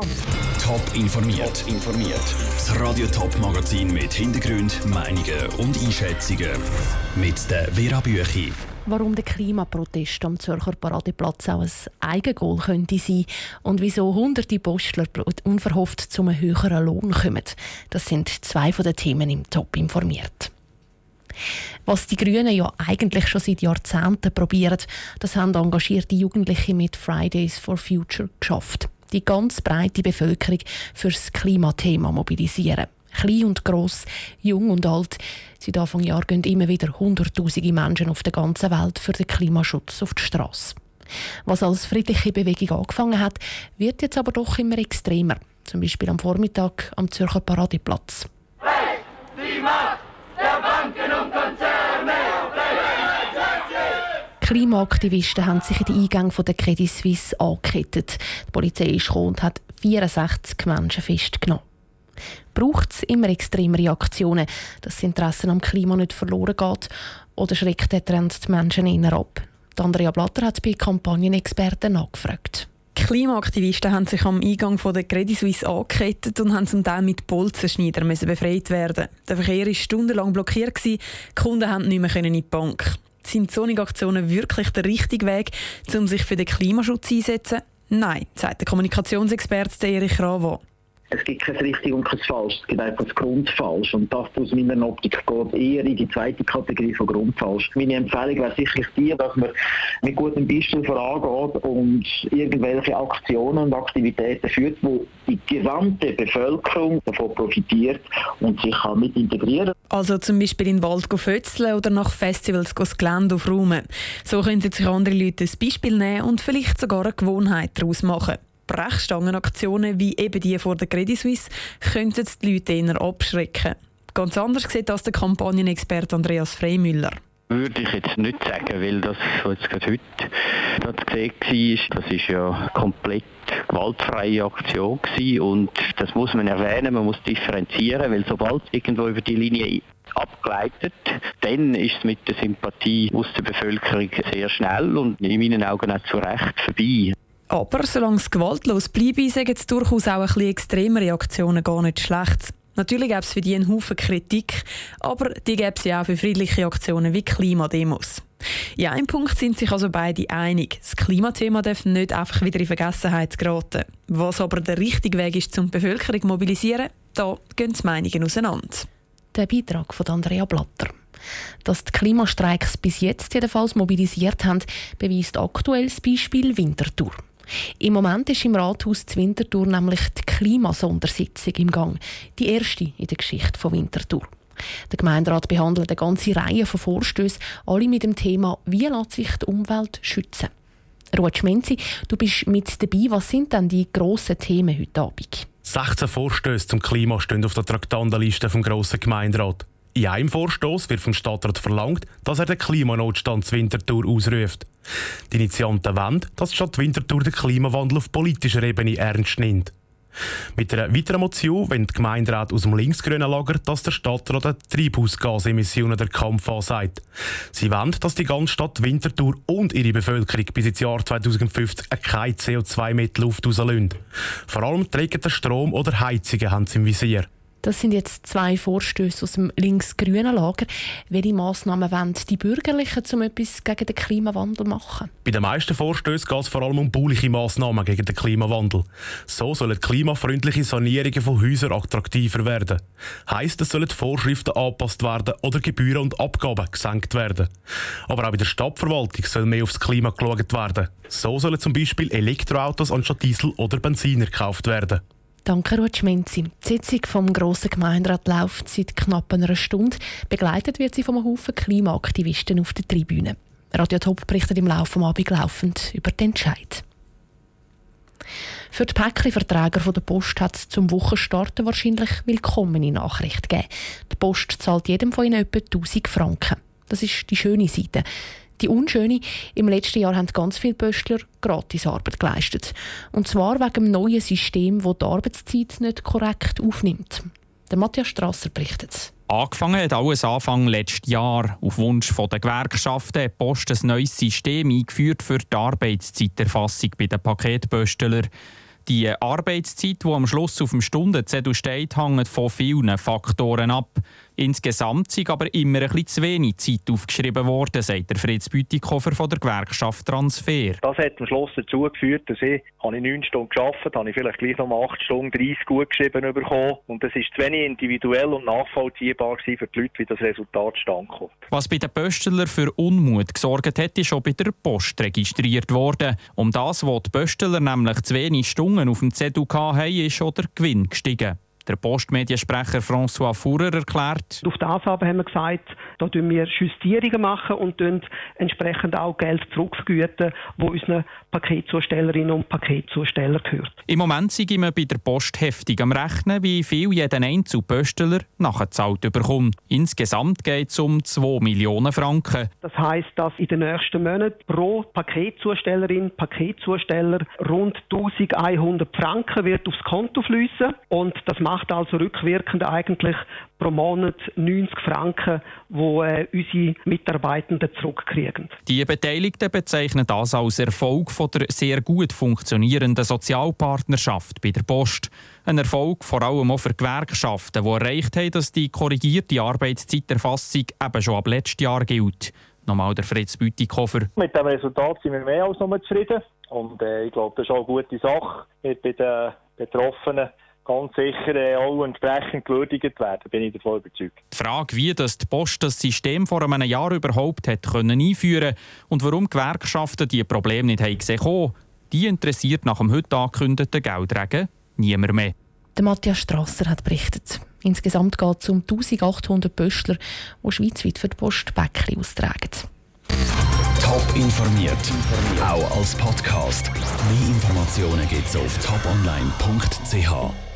Top informiert. informiert. Das Radio Top Magazin mit Hintergrund, Meinungen und Einschätzungen mit der Vera Büchi. Warum der Klimaprotest am Zürcher Paradeplatz auch ein Eigengoal könnte sein und wieso hunderte Postler unverhofft zu einem höheren Lohn kommen. Das sind zwei von den Themen im Top informiert. Was die Grünen ja eigentlich schon seit Jahrzehnten probieren, das haben engagierte Jugendliche mit Fridays for Future geschafft. Die ganz breite Bevölkerung fürs Klimathema mobilisieren. Klein und gross, jung und alt. Seit Anfang Jahr gehen immer wieder Hunderttausende Menschen auf der ganzen Welt für den Klimaschutz auf die Straße. Was als friedliche Bewegung angefangen hat, wird jetzt aber doch immer extremer. Zum Beispiel am Vormittag am Zürcher Paradeplatz. Recht, die Macht der Banken und Konzerne! Klimaaktivisten haben sich in den Eingang der Credit Suisse angekettet. Die Polizei ist gekommen und hat 64 Menschen festgenommen braucht es immer extremere Aktionen, dass das Interesse am Klima nicht verloren geht oder schreckt der Trend die Menschen eher ab? Andrea Blatter hat bei Kampagnenexperten nachgefragt. Klimaaktivisten haben sich am Eingang von der Credit Suisse angekettet und haben zum Teil mit Bolzenschneider befreit werden. Der Verkehr war stundenlang blockiert, die Kunden konnten nicht mehr in die Bank. Sind solche Aktionen wirklich der richtige Weg, um sich für den Klimaschutz einzusetzen? Nein, sagt der Kommunikationsexperte Erich Ravo es gibt kein richtig und kein falsch, es gibt einfach das Grundfalsch. Und das aus meiner Optik geht eher in die zweite Kategorie von Grundfalsch. Meine Empfehlung wäre sicherlich die, dass man mit gutem Beispiel vorangeht und irgendwelche Aktionen und Aktivitäten führt, wo die gesamte Bevölkerung davon profitiert und sich kann mit integrieren Also zum Beispiel in den Wald fötzeln oder nach Festivals das Gelände aufräumen. So könnten sich andere Leute ein Beispiel nehmen und vielleicht sogar eine Gewohnheit daraus machen. Brechstangenaktionen wie eben die vor der Credit Suisse könnten die Leute eher abschrecken. Ganz anders sieht das der Kampagnenexperte Andreas Freimüller würde ich jetzt nicht sagen, weil das, was jetzt gerade heute gesehen war, das ist ja komplett gewaltfreie Aktion gewesen und das muss man erwähnen, man muss differenzieren, weil sobald irgendwo über die Linie abgleitet, dann ist es mit der Sympathie aus der Bevölkerung sehr schnell und in meinen Augen auch zu Recht vorbei. Aber solange es gewaltlos bleibe, sagen es durchaus auch ein bisschen extremere Aktionen gar nicht schlecht. Natürlich gäbe es für die einen Haufen Kritik, aber die gäbe es ja auch für friedliche Aktionen wie Klimademos. In einem Punkt sind sich also beide einig. Das Klimathema darf nicht einfach wieder in Vergessenheit geraten. Was aber der richtige Weg ist, um die Bevölkerung zu mobilisieren, da gehen die Meinungen auseinander. Der Beitrag von Andrea Blatter. Dass die Klimastreiks bis jetzt jedenfalls mobilisiert haben, beweist aktuell das Beispiel Winterthur. Im Moment ist im Rathaus zu Winterthur nämlich die Klimasondersitzung im Gang. Die erste in der Geschichte von Winterthur. Der Gemeinderat behandelt eine ganze Reihe von Vorstößen, alle mit dem Thema «Wie lässt sich die Umwelt schützen?». Ruud Schmenzi, du bist mit dabei. Was sind denn die grossen Themen heute Abend? 16 Vorstöße zum Klima stehen auf der Traktandenliste vom grossen Gemeinderat. In einem Vorstoß wird vom Stadtrat verlangt, dass er den Klimanotstand zur Winterthur ausruft. Die Initianten wollen, dass die Stadt Winterthur den Klimawandel auf politischer Ebene ernst nimmt. Mit einer weiteren Motion wenn die Gemeinderat aus dem linksgrünen Lager, dass der Stadtrat die Treibhausgasemissionen der Kampf ansagt. Sie wollen, dass die ganze Stadt Winterthur und ihre Bevölkerung bis ins Jahr 2050 kein CO2 mehr Luft rauslösen. Vor allem trägt der Strom oder Heizungen haben sie im Visier. Das sind jetzt zwei Vorstöße aus dem links-grünen Lager. Welche Massnahmen wollen die Bürgerlichen, um etwas gegen den Klimawandel machen? Bei den meisten Vorstößen geht es vor allem um bauliche Massnahmen gegen den Klimawandel. So sollen klimafreundliche Sanierungen von Häusern attraktiver werden. Heißt, es sollen Vorschriften angepasst werden oder Gebühren und Abgaben gesenkt werden. Aber auch bei der Stadtverwaltung soll mehr aufs Klima geschaut werden. So sollen zum Beispiel Elektroautos anstatt Diesel oder Benziner gekauft werden. Danke, Ruth Schmenzi. Die Sitzung vom Grossen Gemeinderat läuft seit knapp einer Stunde. Begleitet wird sie von einem Haufen Klimaaktivisten auf der Tribüne. Radio Top berichtet im Laufe des Abends laufend über den Entscheid. Für die Päckchenverträger der Post hat es zum Wochenstart wahrscheinlich willkommene Nachricht gegeben. Die Post zahlt jedem von ihnen etwa 1000 Franken. Das ist die schöne Seite. Die unschöne, im letzten Jahr haben ganz viele Pöstler Gratisarbeit geleistet. Und zwar wegen dem neuen System, das die Arbeitszeit nicht korrekt aufnimmt. Der Matthias Strasser berichtet. Angefangen hat alles Anfang letztes Jahr. Auf Wunsch der Gewerkschaften hat Post ein neues System eingeführt für die Arbeitszeiterfassung bei den Paketpöstlern. Die Arbeitszeit, die am Schluss auf dem Stundenzettel steht, hängt von vielen Faktoren ab. Insgesamt sind aber immer ein bisschen zu wenig Zeit aufgeschrieben worden, sagt der Fritz Bütikofer von der Gewerkschaft Transfer. Das hat am Schluss dazu geführt, dass ich, habe ich neun Stunden gearbeitet, habe ich vielleicht gleich noch mal acht Stunden 30 gut geschrieben bekommen. Und das ist zu wenig individuell und nachvollziehbar für die Leute, wie das Resultat stand kommt. Was bei den Pöstler für Unmut gesorgt hat, ist schon bei der Post registriert worden. Um das, was die Pöstler nämlich zu wenig Stunden auf dem Zettel hatten, ist schon der Gewinn gestiegen. Der Postmediensprecher François Fuhrer erklärt. Auf das aber haben wir gesagt, da machen wir Justierungen machen und entsprechend auch Geld zurückvergüten, wo unseren Paketzustellerinnen und Paketzusteller gehört. Im Moment sind wir bei der Post heftig am Rechnen, wie viel jeder Einzelpöstler nachgezahlt bekommt. Insgesamt geht es um 2 Millionen Franken. Das heisst, dass in den nächsten Monaten pro Paketzustellerin, Paketzusteller rund 1100 Franken wird aufs Konto fließen und das macht also rückwirkend eigentlich pro Monat 90 Franken, wo äh, unsere Mitarbeitenden zurückkriegen. Die Beteiligten bezeichnen das als Erfolg von der sehr gut funktionierenden Sozialpartnerschaft bei der Post. Ein Erfolg vor allem auch für Gewerkschaften, die erreicht haben, dass die korrigierte Arbeitszeiterfassung eben schon ab letztem Jahr gilt. Nochmal der Fritz Bütikofer. Mit dem Resultat sind wir mehr als nur zufrieden. Und äh, ich glaube, das ist auch eine gute Sache. bei den Betroffenen ganz sicher äh, auch entsprechend gewürdigt werden, bin ich davon überzeugt. Die Frage, wie das die Post das System vor einem Jahr überhaupt hat können einführen und warum Gewerkschaften diese Probleme nicht haben gesehen die interessiert nach dem heute angekündigten Geldregen niemand mehr. Der Matthias Strasser hat berichtet. Insgesamt geht es um 1800 Pöstler, die schweizweit für die Post Päckchen austragen. Top informiert, auch als Podcast. Mehr Informationen gibt es auf toponline.ch.